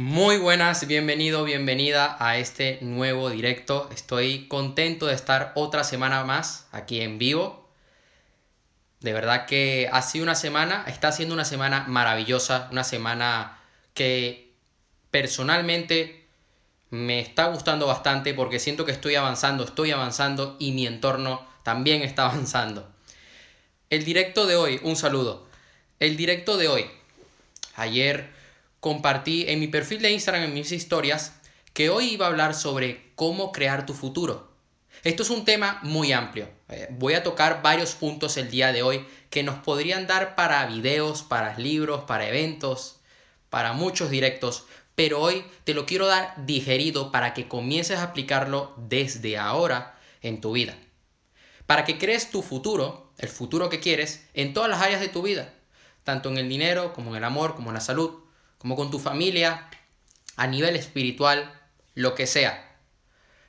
Muy buenas, bienvenido, bienvenida a este nuevo directo. Estoy contento de estar otra semana más aquí en vivo. De verdad que ha sido una semana, está siendo una semana maravillosa, una semana que personalmente me está gustando bastante porque siento que estoy avanzando, estoy avanzando y mi entorno también está avanzando. El directo de hoy, un saludo. El directo de hoy. Ayer compartí en mi perfil de Instagram, en mis historias, que hoy iba a hablar sobre cómo crear tu futuro. Esto es un tema muy amplio. Eh, voy a tocar varios puntos el día de hoy que nos podrían dar para videos, para libros, para eventos, para muchos directos, pero hoy te lo quiero dar digerido para que comiences a aplicarlo desde ahora en tu vida. Para que crees tu futuro, el futuro que quieres, en todas las áreas de tu vida, tanto en el dinero como en el amor, como en la salud, como con tu familia, a nivel espiritual, lo que sea.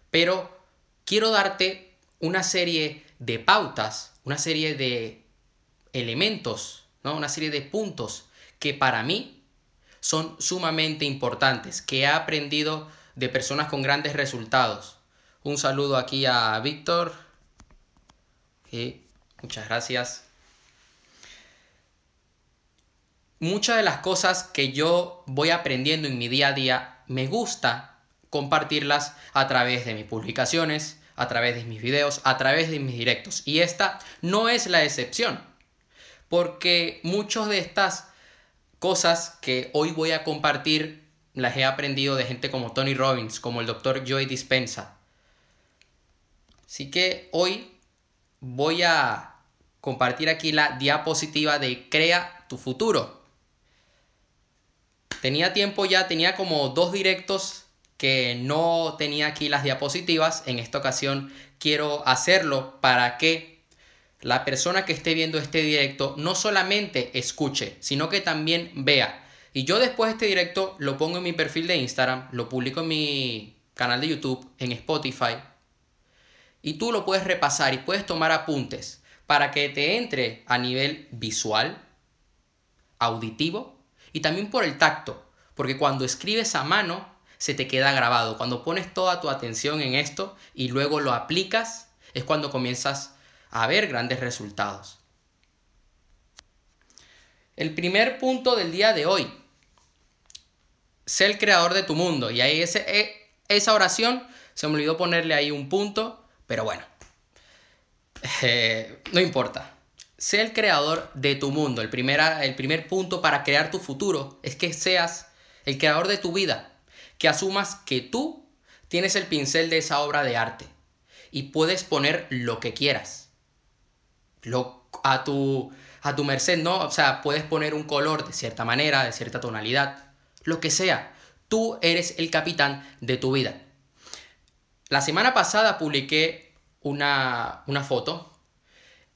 Pero quiero darte una serie de pautas, una serie de elementos, ¿no? una serie de puntos que para mí son sumamente importantes, que he aprendido de personas con grandes resultados. Un saludo aquí a Víctor. muchas gracias. Muchas de las cosas que yo voy aprendiendo en mi día a día me gusta compartirlas a través de mis publicaciones, a través de mis videos, a través de mis directos. Y esta no es la excepción, porque muchas de estas cosas que hoy voy a compartir las he aprendido de gente como Tony Robbins, como el doctor Joey Dispensa. Así que hoy voy a compartir aquí la diapositiva de Crea tu futuro. Tenía tiempo ya, tenía como dos directos que no tenía aquí las diapositivas. En esta ocasión quiero hacerlo para que la persona que esté viendo este directo no solamente escuche, sino que también vea. Y yo después de este directo lo pongo en mi perfil de Instagram, lo publico en mi canal de YouTube, en Spotify. Y tú lo puedes repasar y puedes tomar apuntes para que te entre a nivel visual, auditivo y también por el tacto, porque cuando escribes a mano se te queda grabado. Cuando pones toda tu atención en esto y luego lo aplicas, es cuando comienzas a ver grandes resultados. El primer punto del día de hoy, sé el creador de tu mundo. Y ahí ese, e, esa oración, se me olvidó ponerle ahí un punto, pero bueno, eh, no importa. Sé el creador de tu mundo. El, el primer punto para crear tu futuro es que seas el creador de tu vida. Que asumas que tú tienes el pincel de esa obra de arte y puedes poner lo que quieras. Lo, a, tu, a tu merced, ¿no? O sea, puedes poner un color de cierta manera, de cierta tonalidad, lo que sea. Tú eres el capitán de tu vida. La semana pasada publiqué una, una foto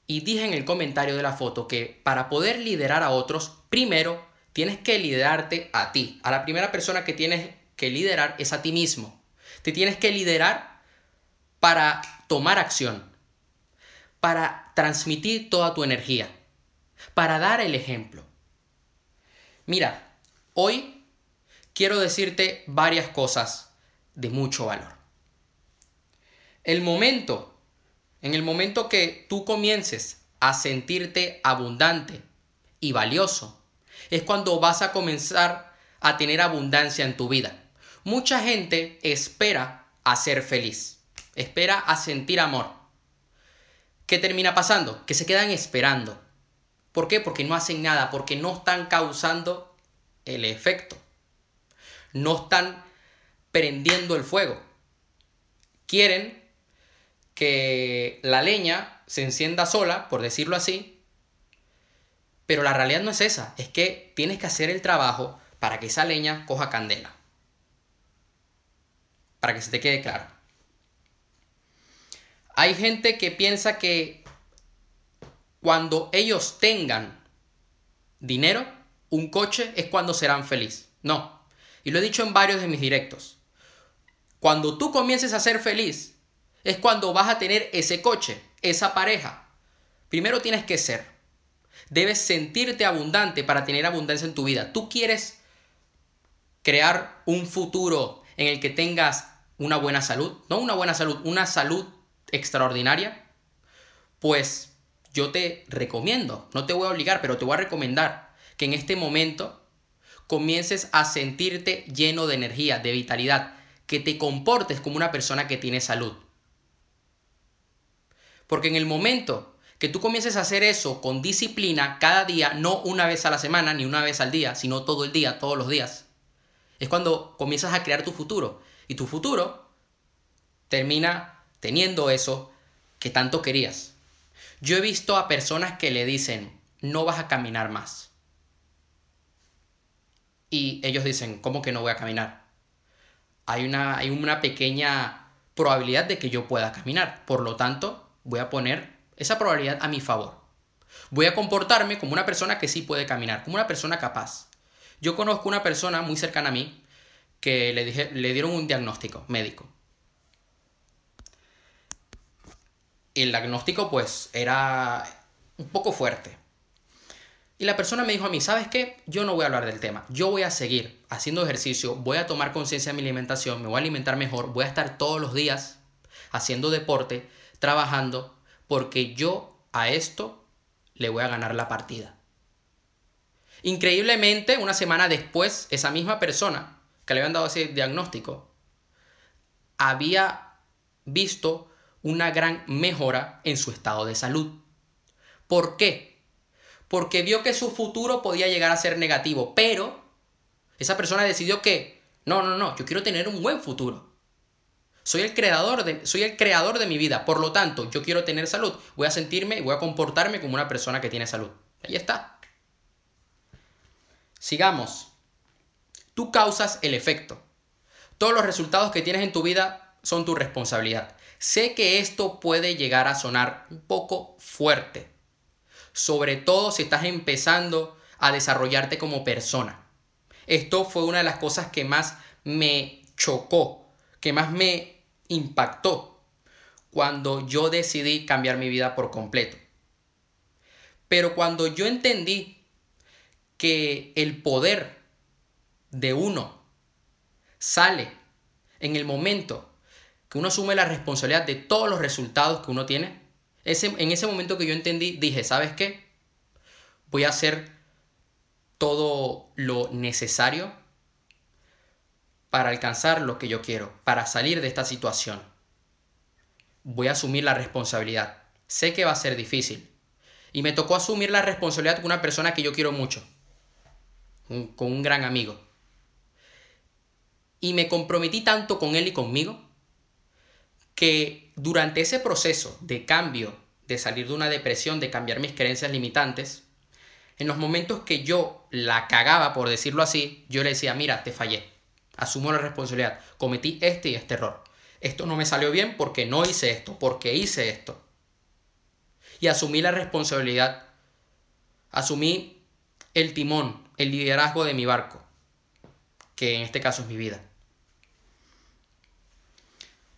y dije en el comentario de la foto que para poder liderar a otros, primero tienes que liderarte a ti. A la primera persona que tienes que liderar es a ti mismo. Te tienes que liderar para tomar acción, para transmitir toda tu energía, para dar el ejemplo. Mira, hoy quiero decirte varias cosas de mucho valor. El momento en el momento que tú comiences a sentirte abundante y valioso, es cuando vas a comenzar a tener abundancia en tu vida. Mucha gente espera a ser feliz, espera a sentir amor. ¿Qué termina pasando? Que se quedan esperando. ¿Por qué? Porque no hacen nada, porque no están causando el efecto. No están prendiendo el fuego. Quieren que la leña se encienda sola, por decirlo así, pero la realidad no es esa, es que tienes que hacer el trabajo para que esa leña coja candela. Para que se te quede claro. Hay gente que piensa que cuando ellos tengan dinero, un coche, es cuando serán felices. No. Y lo he dicho en varios de mis directos. Cuando tú comiences a ser feliz, es cuando vas a tener ese coche, esa pareja. Primero tienes que ser. Debes sentirte abundante para tener abundancia en tu vida. Tú quieres crear un futuro en el que tengas una buena salud, no una buena salud, una salud extraordinaria, pues yo te recomiendo, no te voy a obligar, pero te voy a recomendar que en este momento comiences a sentirte lleno de energía, de vitalidad, que te comportes como una persona que tiene salud. Porque en el momento que tú comiences a hacer eso con disciplina cada día, no una vez a la semana ni una vez al día, sino todo el día, todos los días, es cuando comienzas a crear tu futuro. Y tu futuro termina teniendo eso que tanto querías. Yo he visto a personas que le dicen, no vas a caminar más. Y ellos dicen, ¿cómo que no voy a caminar? Hay una, hay una pequeña probabilidad de que yo pueda caminar. Por lo tanto, voy a poner esa probabilidad a mi favor. Voy a comportarme como una persona que sí puede caminar, como una persona capaz. Yo conozco una persona muy cercana a mí que le, dieron un diagnóstico médico. El diagnóstico pues era un poco fuerte. Y la persona me dijo a mí, ¿sabes qué? Yo no voy a hablar del tema. Yo voy a seguir haciendo ejercicio, voy a tomar conciencia de mi alimentación, me voy a alimentar mejor, voy a estar todos los días haciendo deporte, trabajando, porque yo a esto le voy a ganar la partida. Increíblemente, una semana después, esa misma persona que le habían dado ese diagnóstico había visto una gran mejora en su estado de salud. ¿Por qué? Porque vio que su futuro podía llegar a ser negativo, pero esa persona decidió que, no, no, no, yo quiero tener un buen futuro. Soy el creador de, soy el creador de mi vida, por lo tanto, yo quiero tener salud. Voy a sentirme y voy a comportarme como una persona que tiene salud. Ahí está. Sigamos. Tú causas el efecto. Todos los resultados que tienes en tu vida son tu responsabilidad. Sé que esto puede llegar a sonar un poco fuerte, sobre todo si estás empezando a desarrollarte como persona. Esto fue una de las cosas que más me chocó, que más me impactó cuando yo decidí cambiar mi vida por completo. Pero cuando yo entendí que el poder de uno sale en el momento que uno asume la responsabilidad de todos los resultados que uno tiene, ese, en ese momento que yo entendí, dije, ¿sabes qué? Voy a hacer todo lo necesario para alcanzar lo que yo quiero, para salir de esta situación. Voy a asumir la responsabilidad. Sé que va a ser difícil. Y me tocó asumir la responsabilidad con una persona que yo quiero mucho, con un gran amigo. Y me comprometí tanto con él y conmigo que durante ese proceso de cambio, de salir de una depresión, de cambiar mis creencias limitantes, en los momentos que yo la cagaba, por decirlo así, yo le decía, mira, te fallé Asumo la responsabilidad. Cometí este y este error. Esto no me salió bien porque no hice esto, porque hice esto. Y asumí la responsabilidad. Asumí el timón, el liderazgo de mi barco, que en este caso es mi vida.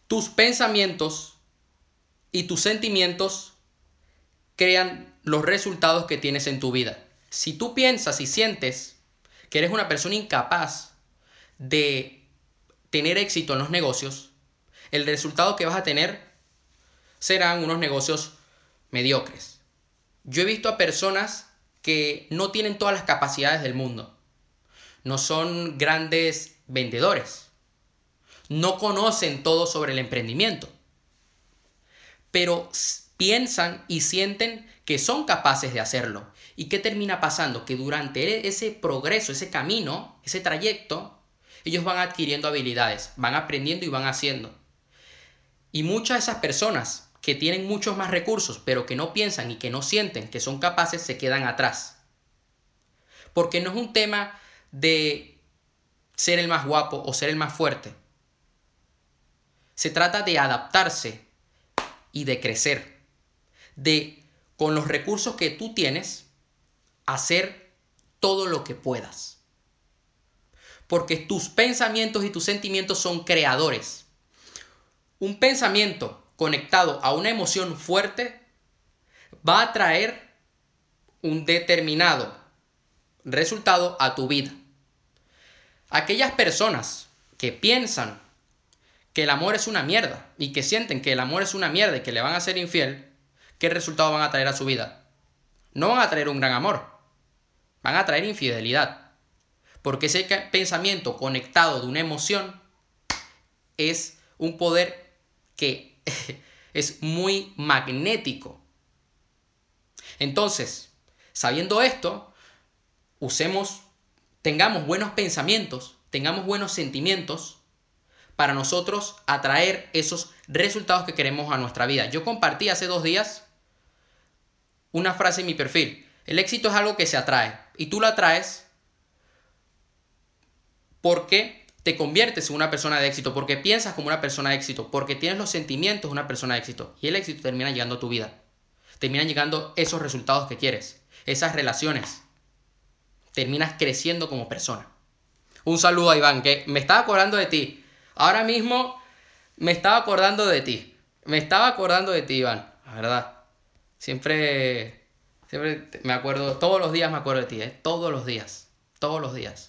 Tus pensamientos y tus sentimientos crean los resultados que tienes en tu vida. Si tú piensas y sientes que eres una persona incapaz de tener éxito en los negocios, el resultado que vas a tener serán unos negocios mediocres. Yo he visto a personas que no tienen todas las capacidades del mundo. No son grandes vendedores. No conocen todo sobre el emprendimiento. Pero piensan y sienten que son capaces de hacerlo. ¿Y qué termina pasando? Que durante ese progreso, ese camino, ese trayecto, ellos van adquiriendo habilidades, van aprendiendo y van haciendo. Y muchas de esas personas que tienen muchos más recursos, pero que no piensan y que no sienten que son capaces, se quedan atrás. Porque no es un tema de ser el más guapo o ser el más fuerte. Se trata de adaptarse y de crecer. De, con los recursos que tú tienes, hacer todo lo que puedas porque tus pensamientos y tus sentimientos son creadores. Un pensamiento conectado a una emoción fuerte va a traer un determinado resultado a tu vida. aquellas personas que piensan que el amor es una mierda y que sienten que el amor es una mierda y que le van a ser infiel, ¿qué resultado van a traer a su vida? No van a traer un gran amor, van a traer infidelidad. Porque ese pensamiento conectado de una emoción es un poder que es muy magnético. Entonces, sabiendo esto, usemos, tengamos buenos pensamientos, tengamos buenos sentimientos para nosotros atraer esos resultados que queremos a nuestra vida. Yo compartí hace dos días una frase en mi perfil. El éxito es algo que se atrae y tú lo atraes porque te conviertes en una persona de éxito, porque piensas como una persona de éxito, porque tienes los sentimientos de una persona de éxito y el éxito termina llegando a tu vida. Terminan llegando esos resultados que quieres, esas relaciones. Terminas creciendo como persona. Un saludo a Iván, que me estaba acordando de ti. Ahora mismo me estaba acordando de ti. Me estaba acordando de ti, Iván. La verdad. Siempre, siempre me acuerdo, todos los días me acuerdo de ti, ¿eh? Todos los días. Todos los días.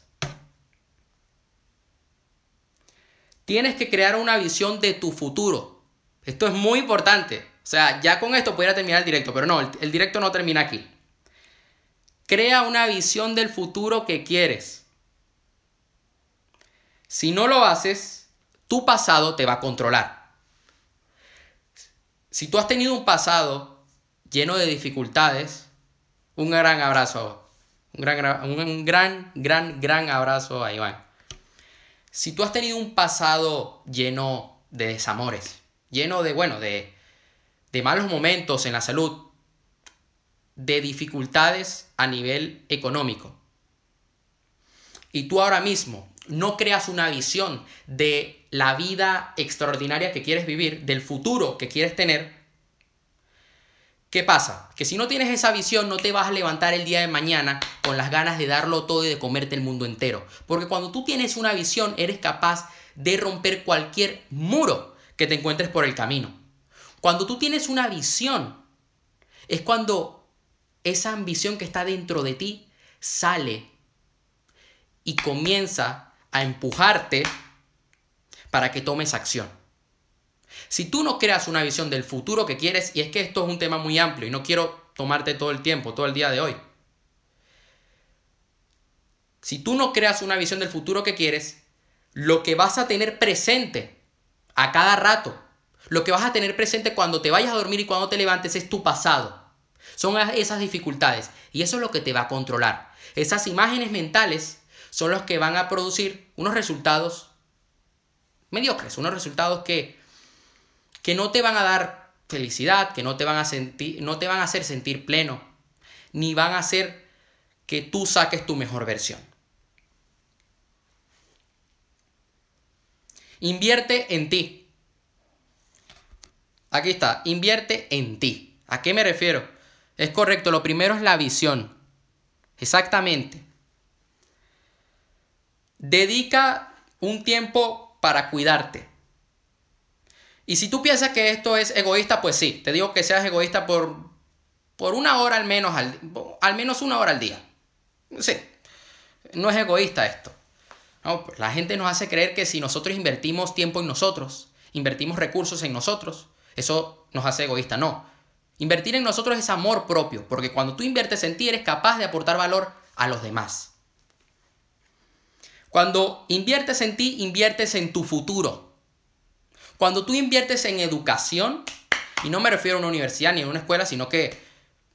Tienes que crear una visión de tu futuro. Esto es muy importante. O sea, ya con esto pudiera terminar el directo, pero no, el, directo no termina aquí. Crea una visión del futuro que quieres. Si no lo haces, tu pasado te va a controlar. Si tú has tenido un pasado lleno de dificultades, un gran abrazo. Un gran, un gran, gran, gran abrazo a Iván. Si tú has tenido un pasado lleno de desamores, lleno de, bueno, de, de malos momentos en la salud, de dificultades a nivel económico, y tú ahora mismo no creas una visión de la vida extraordinaria que quieres vivir, del futuro que quieres tener, ¿Qué pasa? Que si no tienes esa visión no te vas a levantar el día de mañana con las ganas de darlo todo y de comerte el mundo entero. Porque cuando tú tienes una visión eres capaz de romper cualquier muro que te encuentres por el camino. Cuando tú tienes una visión es cuando esa ambición que está dentro de ti sale y comienza a empujarte para que tomes acción. Si tú no creas una visión del futuro que quieres, y es que esto es un tema muy amplio y no quiero tomarte todo el tiempo, todo el día de hoy. Si tú no creas una visión del futuro que quieres, lo que vas a tener presente a cada rato, lo que vas a tener presente cuando te vayas a dormir y cuando te levantes es tu pasado. Son esas dificultades y eso es lo que te va a controlar. Esas imágenes mentales son los que van a producir unos resultados mediocres, unos resultados que que no te van a dar felicidad, que no te van a sentir, no te van a hacer sentir pleno, ni van a hacer que tú saques tu mejor versión. Invierte en ti. Aquí está, invierte en ti. ¿A qué me refiero? Es correcto, lo primero es la visión. Exactamente. Dedica un tiempo para cuidarte. Y si tú piensas que esto es egoísta, pues sí, te digo que seas egoísta por, por una hora al menos, al, al menos una hora al día. Sí, no es egoísta esto. Pues la gente nos hace creer que si nosotros invertimos tiempo en nosotros, invertimos recursos en nosotros, eso nos hace egoísta. No. Invertir en nosotros es amor propio, porque cuando tú inviertes en ti eres capaz de aportar valor a los demás. Cuando inviertes en ti, inviertes en tu futuro. Cuando tú inviertes en educación, y no me refiero a una universidad ni a una escuela, sino que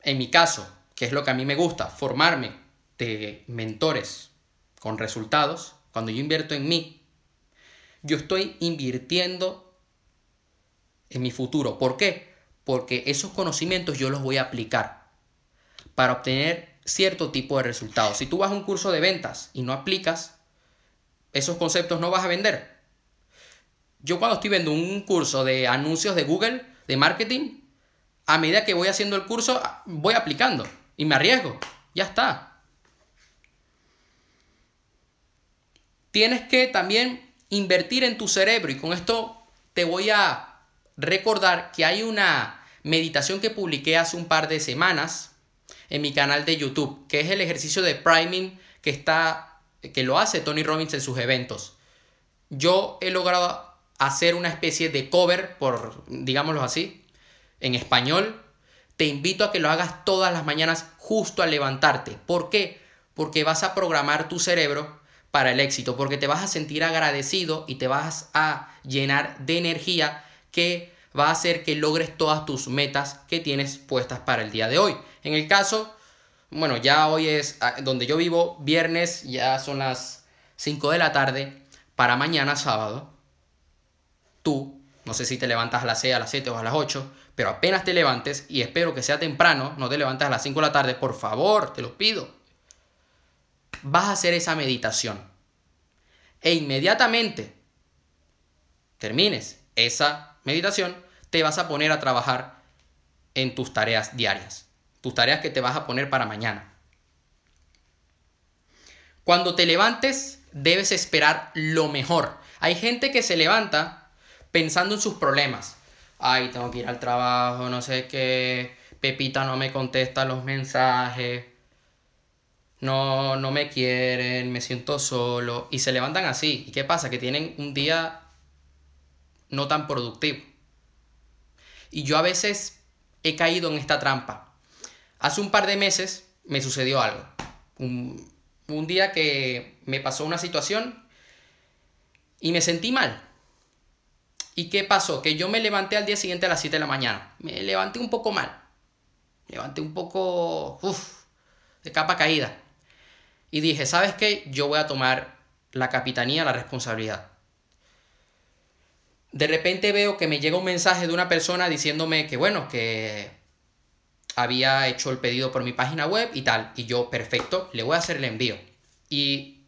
en mi caso, que es lo que a mí me gusta, formarme de mentores con resultados, cuando yo invierto en mí, yo estoy invirtiendo en mi futuro. ¿Por qué? Porque esos conocimientos yo los voy a aplicar para obtener cierto tipo de resultados. Si tú vas a un curso de ventas y no aplicas esos conceptos, no vas a vender yo cuando estoy viendo un curso de anuncios de Google, de marketing, a medida que voy haciendo el curso, voy aplicando y me arriesgo. Ya está. Tienes que también invertir en tu cerebro y con esto te voy a recordar que hay una meditación que publiqué hace un par de semanas en mi canal de YouTube, que es el ejercicio de priming que está que lo hace Tony Robbins en sus eventos. Yo he logrado hacer una especie de cover, por digámoslo así, en español. Te invito a que lo hagas todas las mañanas justo al levantarte. ¿Por qué? Porque vas a programar tu cerebro para el éxito, porque te vas a sentir agradecido y te vas a llenar de energía que va a hacer que logres todas tus metas que tienes puestas para el día de hoy. En el caso, bueno, ya hoy es ah, donde yo vivo, viernes, ya son las 5 de la tarde, para mañana sábado, tú, no sé si te levantas a las 6, a las 7 o a las 8, pero apenas te levantes, y espero que sea temprano, no te levantes a las 5 de la tarde, por favor, te lo pido, vas a hacer esa meditación. E inmediatamente termines esa meditación, te vas a poner a trabajar en tus tareas diarias, tus tareas que te vas a poner para mañana. Cuando te levantes, debes esperar lo mejor. Hay gente que se levanta pensando en sus problemas. Ay, tengo que ir al trabajo, no sé qué, Pepita no me contesta los mensajes, no, no me quieren, me siento solo. Y se levantan así. ¿Y qué pasa? Que tienen un día no tan productivo. Y yo a veces he caído en esta trampa. Hace un par de meses me sucedió algo. Un, un día que me pasó una situación y me sentí mal. ¿Y qué pasó? Que yo me levanté al día siguiente a las 7 de la mañana. Me levanté un poco mal. Levanté un poco uf, de capa caída. Y dije, ¿sabes qué? Yo voy a tomar la capitanía, la responsabilidad. De repente veo que me llega un mensaje de una persona diciéndome que, bueno, que había hecho el pedido por mi página web y tal. Y yo, perfecto, le voy a hacer el envío. Y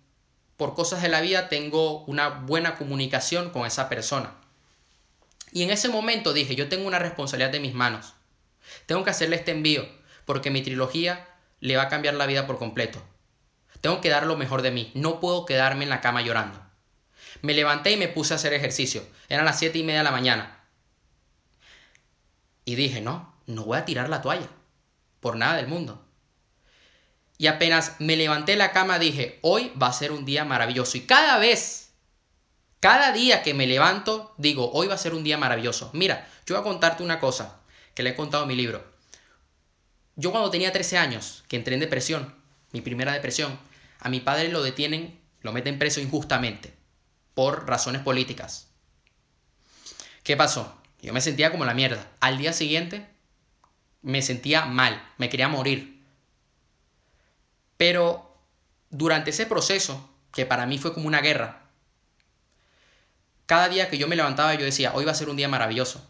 por cosas de la vida tengo una buena comunicación con esa persona. Y en ese momento dije, yo tengo una responsabilidad de mis manos. Tengo que hacerle este envío porque mi trilogía le va a cambiar la vida por completo. Tengo que dar lo mejor de mí. No puedo quedarme en la cama llorando. Me levanté y me puse a hacer ejercicio. Eran las 7 y media de la mañana. Y dije, no, no voy a tirar la toalla. Por nada del mundo. Y apenas me levanté de la cama dije, hoy va a ser un día maravilloso. Y cada vez, cada día que me levanto, digo, hoy va a ser un día maravilloso. Mira, yo voy a contarte una cosa que le he contado en mi libro. Yo cuando tenía 13 años, que entré en depresión, mi primera depresión, a mi padre lo detienen, lo meten preso injustamente, por razones políticas. ¿Qué pasó? Yo me sentía como la mierda. Al día siguiente me sentía mal, me quería morir. Pero durante ese proceso, que para mí fue como una guerra, cada día que yo me levantaba yo decía, hoy va a ser un día maravilloso.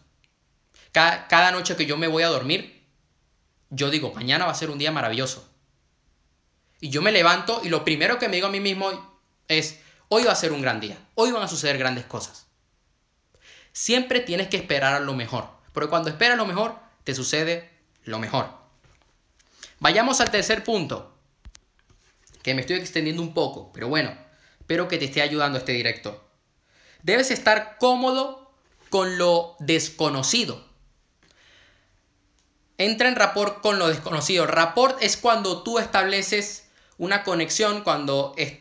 Cada, noche que yo me voy a dormir, yo digo, mañana va a ser un día maravilloso. Y yo me levanto y lo primero que me digo a mí mismo es, hoy va a ser un gran día, hoy van a suceder grandes cosas. Siempre tienes que esperar a lo mejor, porque cuando esperas lo mejor, te sucede lo mejor. Vayamos al tercer punto, que me estoy extendiendo un poco, pero bueno, espero que te esté ayudando este directo. Debes estar cómodo con lo desconocido. Entra en rapport con lo desconocido. Rapport es cuando tú estableces una conexión, cuando, es,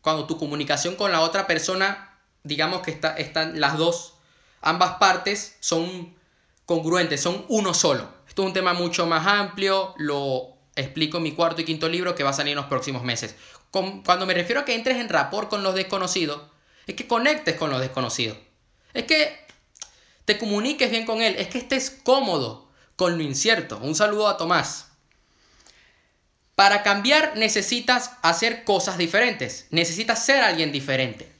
cuando tu comunicación con la otra persona, digamos que está, están las dos, ambas partes son congruentes, son uno solo. Esto es un tema mucho más amplio, lo explico en mi cuarto y quinto libro que va a salir en los próximos meses. Cuando me refiero a que entres en rapport con los desconocidos, es que conectes con los desconocidos. Es que te comuniques bien con él, es que estés cómodo con lo incierto. Un saludo a Tomás. Para cambiar necesitas hacer cosas diferentes, necesitas ser alguien diferente.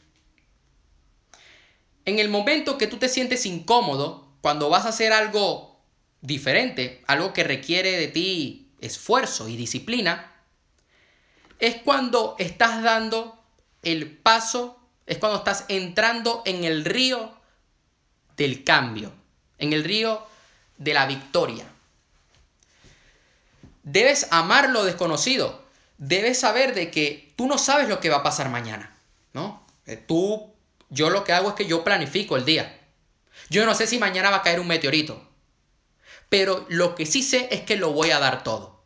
En el momento que tú te sientes incómodo, cuando vas a hacer algo diferente, algo que requiere de ti esfuerzo y disciplina, es cuando estás dando el paso, es cuando estás entrando en el río del cambio, en el río de la victoria. Debes amar lo desconocido. Debes saber de que tú no sabes lo que va a pasar mañana, ¿no? Eh, tú, yo lo que hago es que yo planifico el día. Yo no sé si mañana va a caer un meteorito, pero lo que sí sé es que lo voy a dar todo.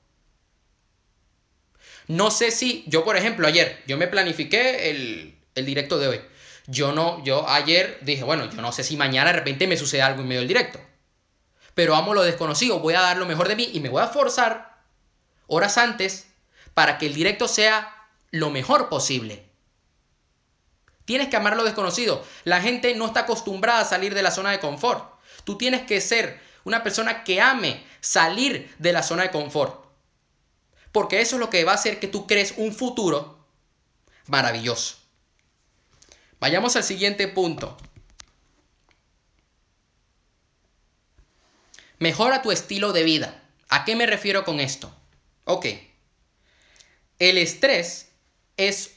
No sé si, yo por ejemplo, ayer, yo me planifiqué el, el directo de hoy. Yo no, yo ayer dije, bueno, yo no sé si mañana de repente me sucede algo en medio del directo. Pero amo lo desconocido, voy a dar lo mejor de mí y me voy a forzar horas antes para que el directo sea lo mejor posible. Tienes que amar lo desconocido. La gente no está acostumbrada a salir de la zona de confort. Tú tienes que ser una persona que ame salir de la zona de confort. Porque eso es lo que va a hacer que tú crees un futuro maravilloso. Vayamos al siguiente punto. Mejora tu estilo de vida. ¿A qué me refiero con esto? Ok. El estrés es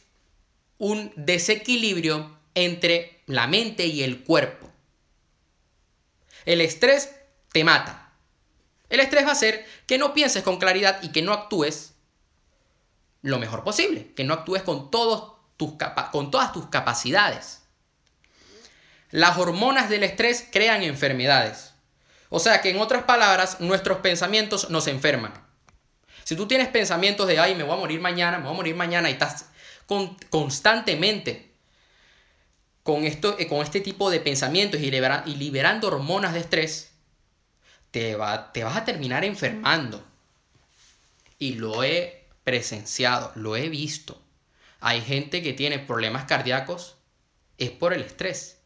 un desequilibrio entre la mente y el cuerpo. El estrés te mata. El estrés va a hacer que no pienses con claridad y que no actúes lo mejor posible, que no actúes con, todos tus con todas tus capacidades. Las hormonas del estrés crean enfermedades. O sea que en otras palabras, nuestros pensamientos nos enferman. Si tú tienes pensamientos de, ay, me voy a morir mañana, me voy a morir mañana y estás constantemente con, esto, eh, con este tipo de pensamientos y, y liberando hormonas de estrés, te, va, te vas a terminar enfermando. Y lo he presenciado, lo he visto. Hay gente que tiene problemas cardíacos, es por el estrés.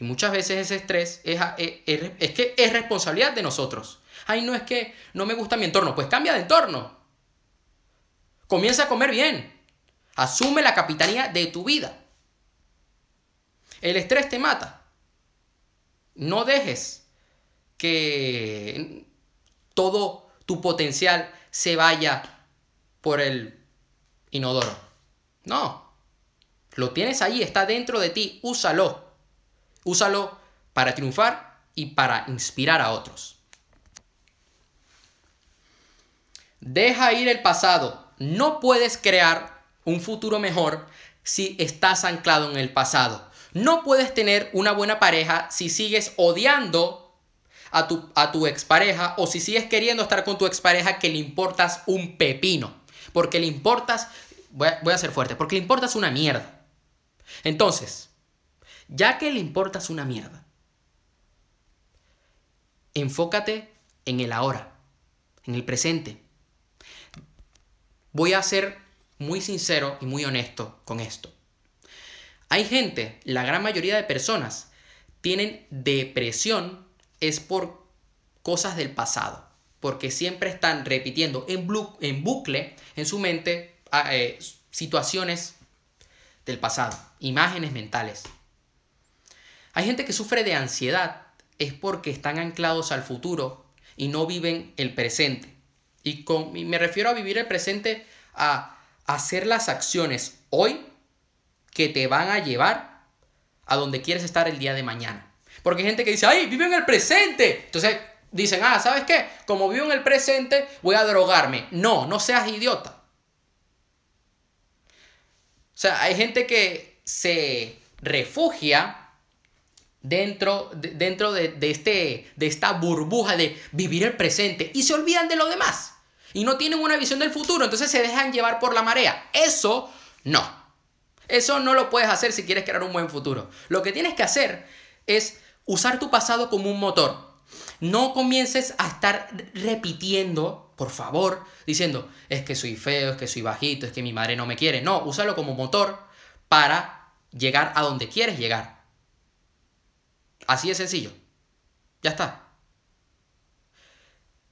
Y muchas veces ese estrés es, es, es, que es responsabilidad de nosotros. Ay, no es que no me gusta mi entorno. Pues cambia de entorno. Comienza a comer bien. Asume la capitanía de tu vida. El estrés te mata. No dejes que todo tu potencial se vaya por el inodoro. No. Lo tienes ahí, está dentro de ti. Úsalo. Úsalo para triunfar y para inspirar a otros. Deja ir el pasado. No puedes crear un futuro mejor si estás anclado en el pasado. No puedes tener una buena pareja si sigues odiando a tu, a tu expareja o si sigues queriendo estar con tu expareja que le importas un pepino. Porque le importas, voy a, voy a ser fuerte, porque le importas una mierda. Entonces, ya que le importas una mierda, enfócate en el ahora, en el presente. Voy a ser muy sincero y muy honesto con esto. Hay gente, la gran mayoría de personas, tienen depresión es por cosas del pasado, porque siempre están repitiendo en, en bucle en su mente eh, situaciones del pasado, imágenes mentales. Hay gente que sufre de ansiedad, es porque están anclados al futuro y no viven el presente. Y, con, y me refiero a vivir el presente a hacer las acciones hoy que te van a llevar a donde quieres estar el día de mañana. Porque hay gente que dice, ay, vive en el presente. Entonces dicen, ah, ¿sabes qué? Como vivo en el presente, voy a drogarme. No, no seas idiota. O sea, hay gente que se refugia dentro, de, dentro de, este, de esta burbuja de vivir el presente y se olvidan de lo demás y no tienen una visión del futuro, entonces se dejan llevar por la marea. Eso no. Eso no lo puedes hacer si quieres crear un buen futuro. Lo que tienes que hacer es usar tu pasado como un motor. No comiences a estar repitiendo, por favor, diciendo, es que soy feo, es que soy bajito, es que mi madre no me quiere. No, úsalo como motor para llegar a donde quieres llegar. Así de sencillo. Ya está.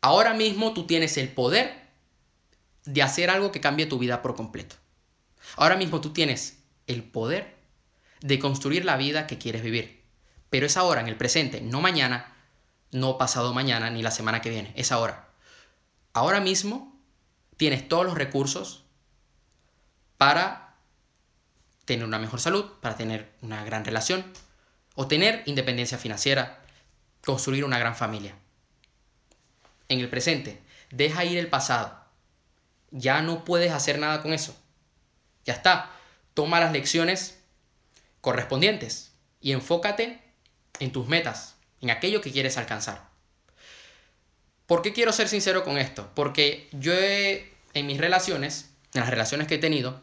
Ahora mismo tú tienes el poder de hacer algo que cambie tu vida por completo. Ahora mismo tú tienes el poder de construir la vida que quieres vivir. Pero es ahora, en el presente, no mañana, no pasado mañana, ni la semana que viene, es ahora. Ahora mismo tienes todos los recursos para tener una mejor salud, para tener una gran relación, o tener independencia financiera, construir una gran familia en el presente. Deja ir el pasado. Ya no puedes hacer nada con eso. Ya está. Toma las lecciones correspondientes y enfócate en tus metas, en aquello que quieres alcanzar. ¿Por qué quiero ser sincero con esto? Porque yo en mis relaciones en las relaciones que he tenido,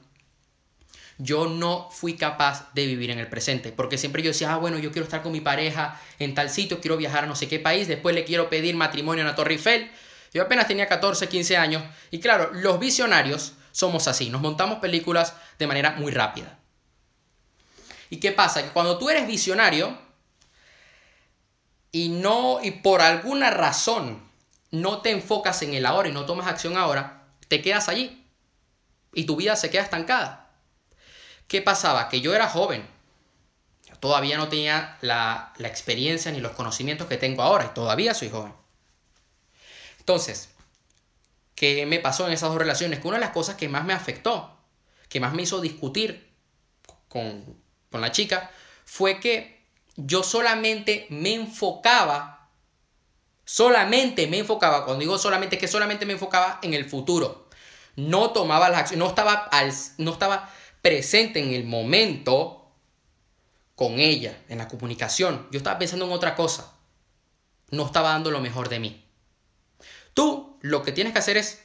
yo no fui capaz de vivir en el presente, porque siempre yo decía, ah, bueno, yo quiero estar con mi pareja en tal sitio, quiero viajar a no sé qué país, después le quiero pedir matrimonio en la Torre Eiffel. Yo apenas tenía 14, 15 años, y claro, los visionarios somos así, nos montamos películas de manera muy rápida. ¿Y qué pasa? Que cuando tú eres visionario y no y por alguna razón no te enfocas en el ahora y no tomas acción ahora, te quedas allí y tu vida se queda estancada. ¿Qué pasaba? Que yo era joven. todavía no tenía la, la experiencia ni los conocimientos que tengo ahora y todavía soy joven. Entonces, ¿qué me pasó en esas dos relaciones? Que una de las cosas que más me afectó, que más me hizo discutir con, con la chica, fue que yo solamente me enfocaba, solamente me enfocaba, cuando digo solamente, que solamente me enfocaba en el futuro. No tomaba las acciones, no estaba, al, no estaba presente en el momento con ella, en la comunicación. Yo estaba pensando en otra cosa. No estaba dando lo mejor de mí. Tú lo que tienes que hacer es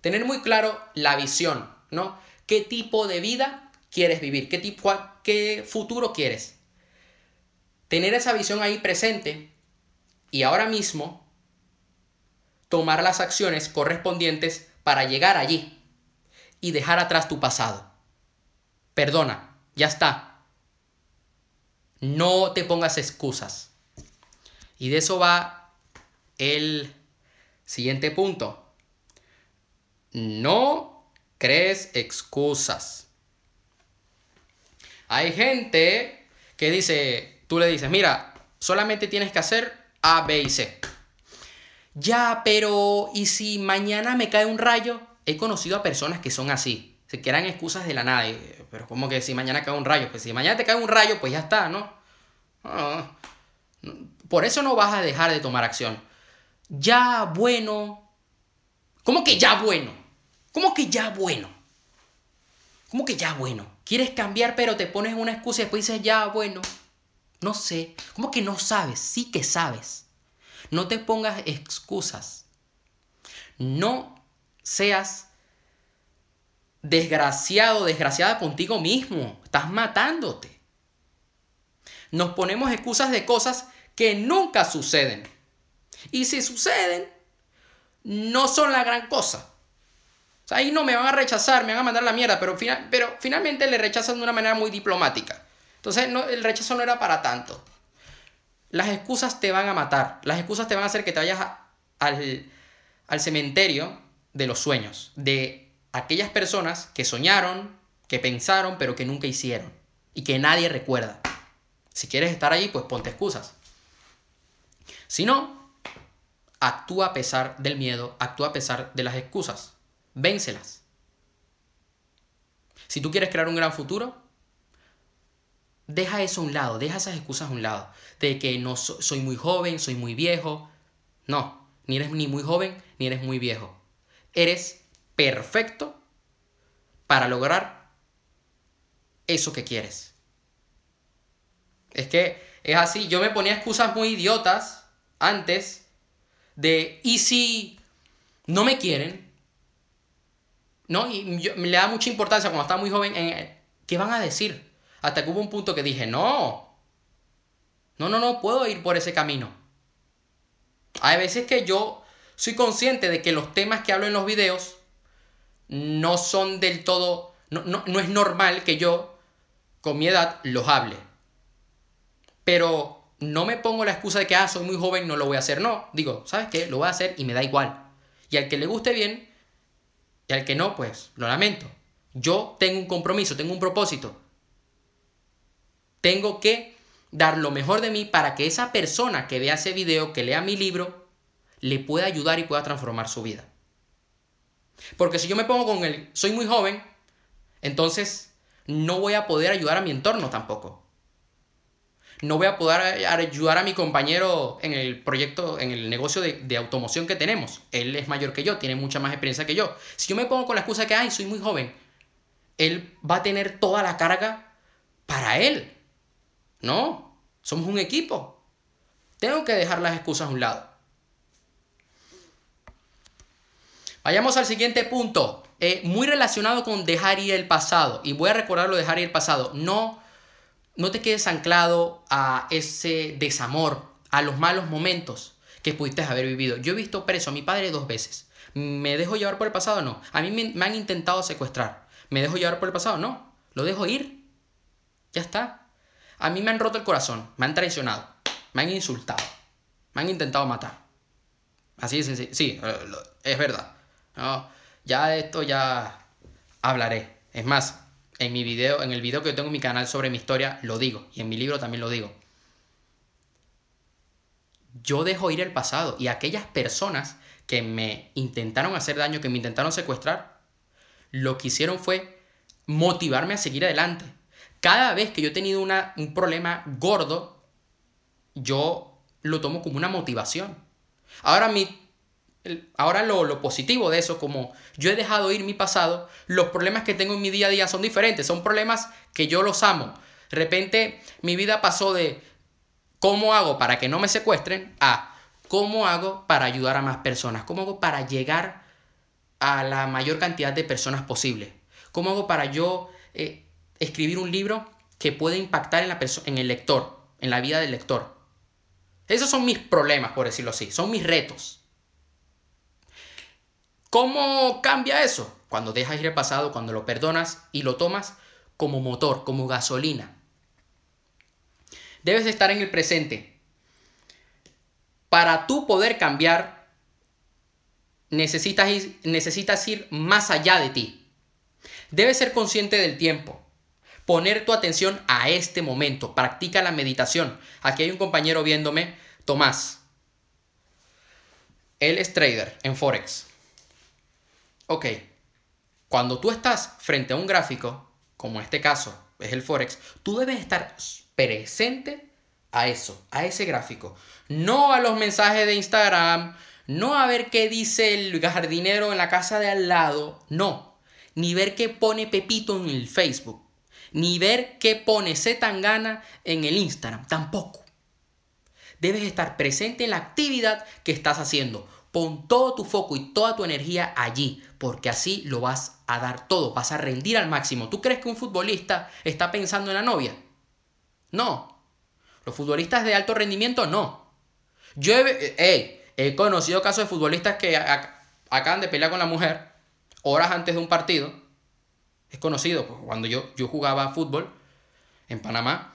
tener muy claro la visión, ¿no? ¿Qué tipo de vida quieres vivir? ¿Qué, tipo, qué futuro quieres? Tener esa visión ahí presente y ahora mismo tomar las acciones correspondientes para llegar allí y dejar atrás tu pasado. Perdona, ya está. No te pongas excusas. Y de eso va el siguiente punto. No crees excusas. Hay gente que dice, tú le dices, mira, solamente tienes que hacer A, B y C. Ya, pero ¿y si mañana me cae un rayo? He conocido a personas que son así se quieran excusas de la nada. Pero como que si mañana cae un rayo, pues si mañana te cae un rayo, pues ya está, ¿no? Por eso no vas a dejar de tomar acción. Ya bueno. ¿Cómo que ya bueno? ¿Cómo que ya bueno? ¿Cómo que ya bueno? Quieres cambiar, pero te pones una excusa y después dices ya bueno. No sé. ¿Cómo que no sabes? Sí que sabes. No te pongas excusas. No seas desgraciado, desgraciada contigo mismo. Estás matándote. Nos ponemos excusas de cosas que nunca suceden. Y si suceden, no son la gran cosa. O ahí no me van a rechazar, me van a mandar la mierda, pero, pero finalmente le rechazan de una manera muy diplomática. Entonces no, el rechazo no era para tanto. Las excusas te van a matar. Las excusas te van a hacer que te vayas al, al cementerio de los sueños, de aquellas personas que soñaron, que pensaron, pero que nunca hicieron y que nadie recuerda. Si quieres estar ahí, pues ponte excusas. Si no, actúa a pesar del miedo, actúa a pesar de las excusas. Véncelas. Si tú quieres crear un gran futuro, deja eso a un lado, deja esas excusas a un lado. De que no soy muy joven, soy muy viejo. No, ni eres ni muy joven, ni eres muy viejo. Eres perfecto para lograr eso que quieres. Es que es así, yo me ponía excusas muy idiotas antes de, ¿y si no me quieren? ¿No? Y yo, me le da mucha importancia cuando estaba muy joven en, ¿qué van a decir? Hasta que hubo un punto que dije, no, no, no, no puedo ir por ese camino. Hay veces que yo soy consciente de que los temas que hablo en los videos no son del todo, no, no, es normal que yo con mi edad los hable. Pero no me pongo la excusa de que, ah, soy muy joven, no lo voy a hacer. No, digo, ¿sabes qué? Lo voy a hacer y me da igual. Y al que le guste bien, y al que no, pues lo lamento. Yo tengo un compromiso, tengo un propósito. Tengo que dar lo mejor de mí para que esa persona que vea ese video, que lea mi libro, le pueda ayudar y pueda transformar su vida. Porque si yo me pongo con el soy muy joven, entonces no voy a poder ayudar a mi entorno tampoco. No voy a poder ayudar a mi compañero en el proyecto, en el negocio de, automoción que tenemos. Él es mayor que yo, tiene mucha más experiencia que yo. Si yo me pongo con la excusa de que, ay, soy muy joven, él va a tener toda la carga para él. No, somos un equipo. Tengo que dejar las excusas a un lado. Vayamos al siguiente punto. Eh, muy relacionado con dejar ir el pasado. Y voy a recordarlo de dejar ir el pasado. No, no te quedes anclado a ese desamor, a los malos momentos que pudiste haber vivido. Yo he visto preso a mi padre dos veces. ¿Me dejo llevar por el pasado? No. A mí me, han intentado secuestrar. ¿Me dejo llevar por el pasado? No. Lo dejo ir. Ya está. A mí me han roto el corazón, me han traicionado, me han insultado, me han intentado matar. Así es sencillo. Sí, eh, es verdad. ya de esto ya hablaré. Es más, en mi video, en el video que tengo en mi canal sobre mi historia, lo digo. Y en mi libro también lo digo. Yo dejo ir el pasado. Y aquellas personas que me intentaron hacer daño, que me intentaron secuestrar, lo que hicieron fue motivarme a seguir adelante. Cada vez que yo he tenido un problema gordo, yo lo tomo como una motivación. Ahora, mi, ahora lo, lo positivo de eso, como yo he dejado ir mi pasado, los problemas que tengo en mi día a día son diferentes, son problemas que yo los amo. De repente mi vida pasó de cómo hago para que no me secuestren a ¿Cómo hago para ayudar a más personas? ¿Cómo hago para llegar a la mayor cantidad de personas posible? ¿Cómo hago para yo eh, escribir un libro que pueda impactar en, la en el lector, en la vida del lector? Esos son mis problemas, por decirlo así, son mis retos. ¿Cómo cambia eso? Cuando dejas ir el pasado, cuando lo perdonas y lo tomas como motor, como gasolina. Debes estar en el presente, para tú poder cambiar, necesitas necesitas ir más allá de ti. Debes ser consciente del tiempo. Poner tu atención a este momento. Practica la meditación. Aquí hay un compañero viéndome, Tomás. Él es trader en Forex. Ok. Cuando tú estás frente a un gráfico, como en este caso es el Forex, tú debes estar presente a eso, a ese gráfico. No a los mensajes de Instagram, no a ver qué dice el jardinero en la casa de al lado, no. Ni ver qué pone Pepito en el Facebook, ni ver qué pone Zetangana en el Instagram, tampoco. Debes estar presente en la actividad que estás haciendo. Pon todo tu foco y toda tu energía allí, porque así lo vas a dar todo, vas a rendir al máximo. ¿Tú crees que un futbolista está pensando en la novia? No, los futbolistas de alto rendimiento no. Yo he, he conocido casos de futbolistas que acaban de pelear con la mujer horas antes de un partido. Es conocido, pues, cuando yo, yo jugaba fútbol en Panamá,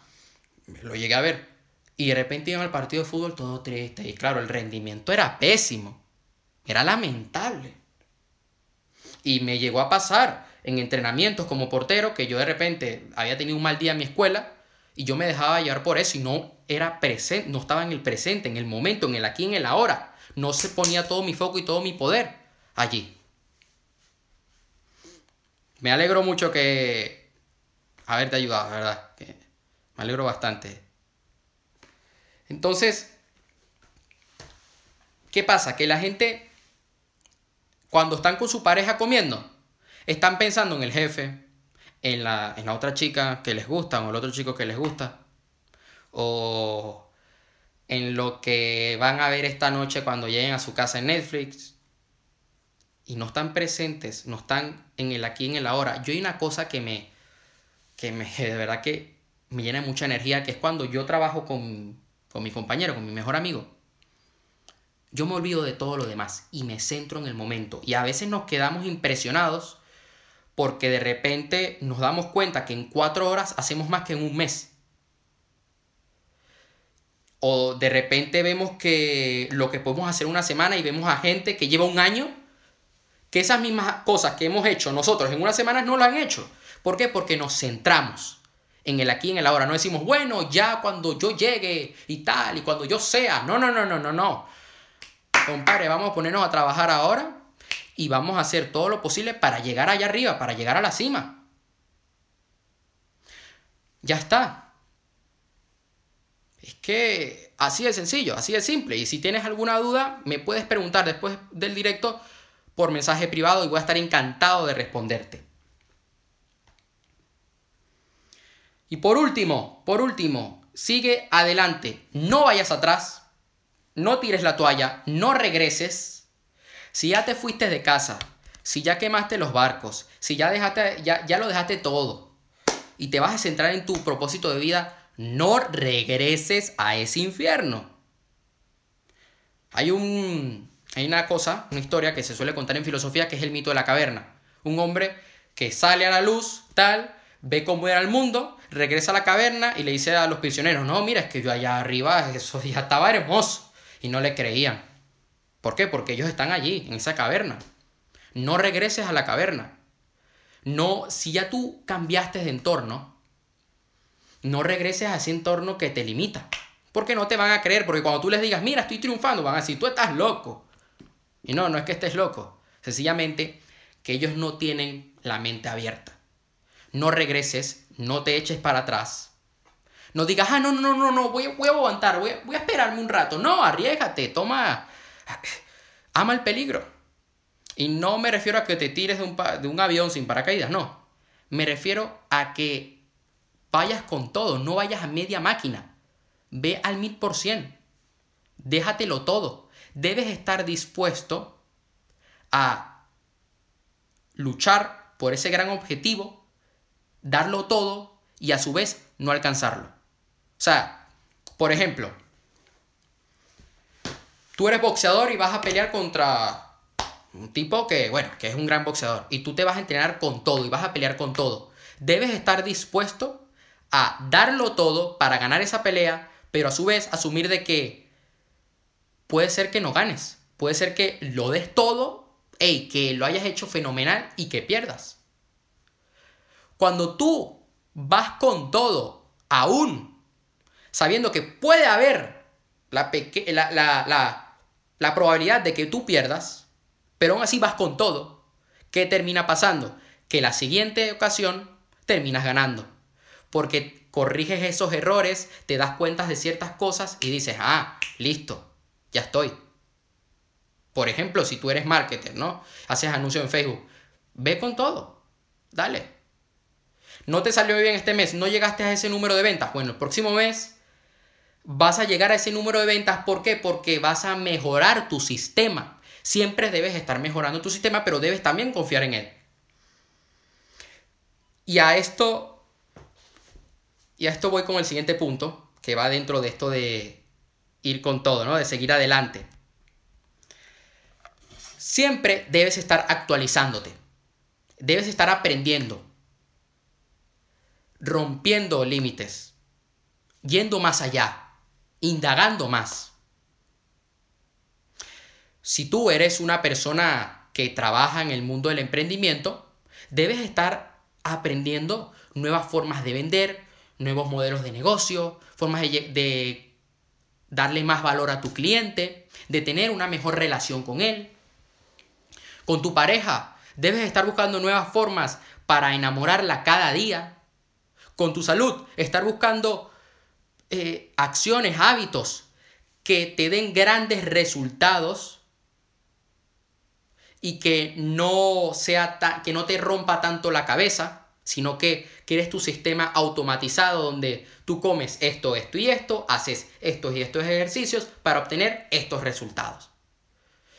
lo llegué a ver. Y de repente iban al partido de fútbol todo triste. Y claro, el rendimiento era pésimo. Era lamentable. Y me llegó a pasar en entrenamientos como portero que yo de repente había tenido un mal día en mi escuela y yo me dejaba llevar por eso y no era presente, no estaba en el presente, en el momento, en el aquí, en el ahora. No se ponía todo mi foco y todo mi poder allí. Me alegro mucho que haberte ayudado, verdad. me alegro bastante. Entonces, ¿qué pasa? Que la gente, cuando están con su pareja comiendo, están pensando en el jefe, en la, en la otra chica que les gusta o el otro chico que les gusta. O en lo que van a ver esta noche cuando lleguen a su casa en Netflix. Y no están presentes, no están en el aquí, en el ahora. Yo hay una cosa que me, que me, de verdad que me llena mucha energía, que es cuando yo trabajo con, con mi compañero, con mi mejor amigo. Yo me olvido de todo lo demás y me centro en el momento. Y a veces nos quedamos impresionados porque de repente nos damos cuenta que en cuatro horas hacemos más que en un mes. O de repente vemos que lo que podemos hacer una semana y vemos a gente que lleva un año, que esas mismas cosas que hemos hecho nosotros en una semana no lo han hecho. ¿Por qué? Porque nos centramos en el aquí, en el ahora. No decimos, bueno, ya cuando yo llegue y tal, y cuando yo sea. No, no, no, no, no, no. Compadre, vamos a ponernos a trabajar ahora y vamos a hacer todo lo posible para llegar allá arriba, para llegar a la cima. Ya está. Es que así de sencillo, así de simple. Y si tienes alguna duda, me puedes preguntar después del directo por mensaje privado y voy a estar encantado de responderte. Y por último, por último, sigue adelante. No vayas atrás, no tires la toalla, no regreses Si ya te fuiste de casa, si ya quemaste los barcos, si ya, dejaste, ya, ya lo dejaste todo y te vas a centrar en tu propósito de vida, no regreses a ese infierno. Hay, un, hay una cosa, una historia que se suele contar en filosofía que es el mito de la caverna. Un hombre que sale a la luz, tal, ve cómo era el mundo, regresa a la caverna y le dice a los prisioneros, no, mira, es que yo allá arriba, eso ya estaba hermoso. Y no le creían. ¿Por qué? Porque ellos están allí, en esa caverna. No regreses a la caverna. No, si ya tú cambiaste de entorno, no regreses a ese entorno que te limita. Porque no te van a creer, porque cuando tú les digas, mira, estoy triunfando, van a decir, tú estás loco. Y no, no es que estés loco. Sencillamente que ellos no tienen la mente abierta. No regreses, no te eches para atrás. No digas, ah, no, no, no, no, voy, voy a aguantar, voy, voy a esperarme un rato. No, arriesgate, toma, ama el peligro. Y no me refiero a que te tires de un, de un avión sin paracaídas, no. Me refiero a que vayas con todo, no vayas a media máquina. Ve al mil por cien. Déjatelo todo. Debes estar dispuesto a luchar por ese gran objetivo, darlo todo y a su vez no alcanzarlo. O sea, por ejemplo, tú eres boxeador y vas a pelear contra un tipo que, bueno, que es un gran boxeador y tú te vas a entrenar con todo y vas a pelear con todo. Debes estar dispuesto a darlo todo para ganar esa pelea, pero a su vez asumir de que puede ser que no ganes, puede ser que lo des todo, y que lo hayas hecho fenomenal y que pierdas. Cuando tú vas con todo, aún sabiendo que puede haber la, la, la probabilidad de que tú pierdas, pero aún así vas con todo, ¿qué termina pasando? Que la siguiente ocasión terminas ganando. Porque corriges esos errores, te das cuenta de ciertas cosas y dices, ah, listo, ya estoy. Por ejemplo, si tú eres marketer, ¿no? Haces anuncios en Facebook, ve con todo, dale. No te salió bien este mes, no llegaste a ese número de ventas. Bueno, el próximo mes vas a llegar a ese número de ventas. ¿Por qué? Porque vas a mejorar tu sistema. Siempre debes estar mejorando tu sistema, pero debes también confiar en él. Y a esto, y a esto voy con el siguiente punto, que va dentro de esto de ir con todo, ¿no? De seguir adelante. Siempre debes estar actualizándote. Debes estar aprendiendo. Rompiendo límites. Yendo más allá. Indagando más. Si tú eres una persona que trabaja en el mundo del emprendimiento, debes estar aprendiendo nuevas formas de vender, nuevos modelos de negocio, formas de, de darle más valor a tu cliente, de tener una mejor relación con él. Con tu pareja debes estar buscando nuevas formas para enamorarla cada día. Con tu salud, estar buscando eh, acciones, hábitos que te den grandes resultados y que no, sea que no te rompa tanto la cabeza, sino que quieres tu sistema automatizado donde tú comes esto, esto y esto, haces estos y estos ejercicios para obtener estos resultados.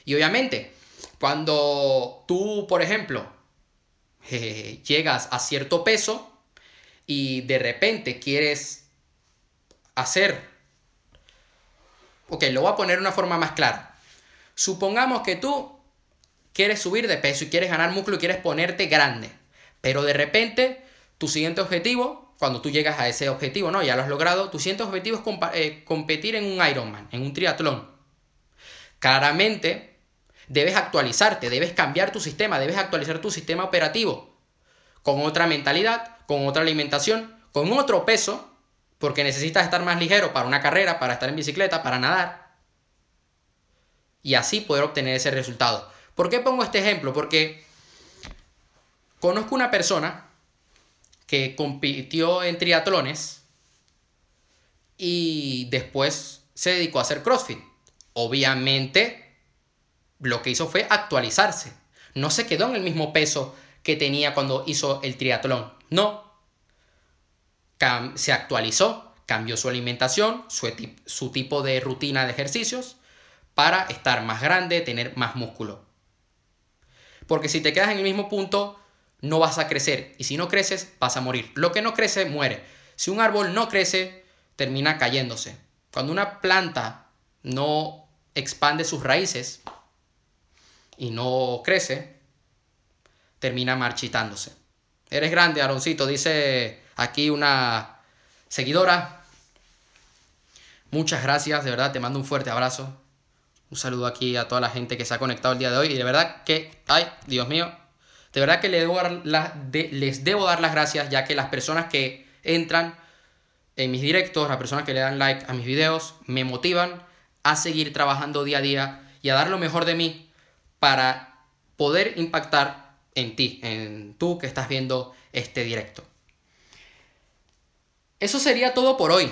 Y obviamente, cuando tú, por ejemplo, llegas a cierto peso y de repente quieres hacer... Ok, lo voy a poner de una forma más clara. Supongamos que tú quieres subir de peso y quieres ganar músculo y quieres ponerte grande. Pero de repente, tu siguiente objetivo, cuando tú llegas a ese objetivo, ¿no? Ya lo has logrado, tu siguiente objetivo es eh, competir en un Ironman, en un triatlón. Claramente, Debes actualizarte, debes cambiar tu sistema, debes actualizar tu sistema operativo con otra mentalidad, con otra alimentación, con otro peso, porque necesitas estar más ligero para una carrera, para estar en bicicleta, para nadar. Y así poder obtener ese resultado. ¿Por qué pongo este ejemplo? Porque conozco una persona que compitió en triatlones y después se dedicó a hacer CrossFit. Obviamente lo que hizo fue actualizarse. No se quedó en el mismo peso que tenía cuando hizo el triatlón. No. se actualizó, cambió su alimentación, su, tipo de rutina de ejercicios para estar más grande, tener más músculo. Porque si te quedas en el mismo punto, no vas a crecer. Y si no creces, vas a morir. Lo que no crece, muere. Si un árbol no crece, termina cayéndose. Cuando una planta no expande sus raíces y no crece, termina marchitándose. Eres grande, Aroncito, dice aquí una seguidora. Muchas gracias, de verdad, te mando un fuerte abrazo. Un saludo aquí a toda la gente que se ha conectado el día de hoy. Y de verdad que, ay, Dios mío, de verdad que les debo dar, las gracias ya que las personas que entran en mis directos, las personas que le dan like a mis videos, me motivan a seguir trabajando día a día y a dar lo mejor de mí para poder impactar en ti, en tú que estás viendo este directo. Eso sería todo por hoy.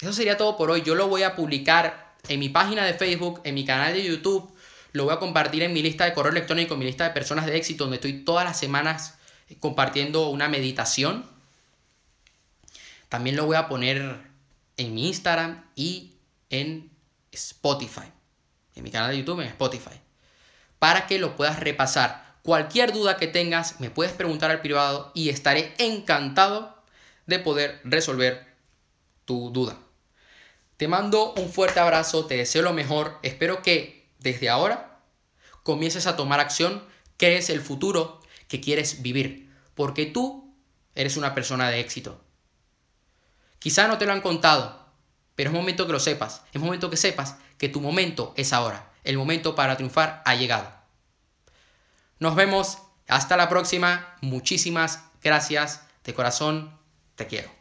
Eso sería todo por hoy. Yo lo voy a publicar en mi página de Facebook, en mi canal de YouTube. Lo voy a compartir en mi lista de correo electrónico, en mi lista de personas de éxito, donde estoy todas las semanas compartiendo una meditación también lo voy a poner en mi Instagram y en Spotify. En mi canal de YouTube, en Spotify. Para que lo puedas repasar. Cualquier duda que tengas, me puedes preguntar al privado y estaré encantado de poder resolver tu duda. Te mando un fuerte abrazo, te deseo lo mejor. Espero que desde ahora comiences a tomar acción, crees el futuro que quieres vivir. Porque tú eres una persona de éxito. Quizá no te lo han contado, pero es momento que lo sepas. Es momento que sepas que tu momento es ahora. El momento para triunfar ha llegado. Nos vemos. Hasta la próxima. Muchísimas gracias. De corazón, te quiero.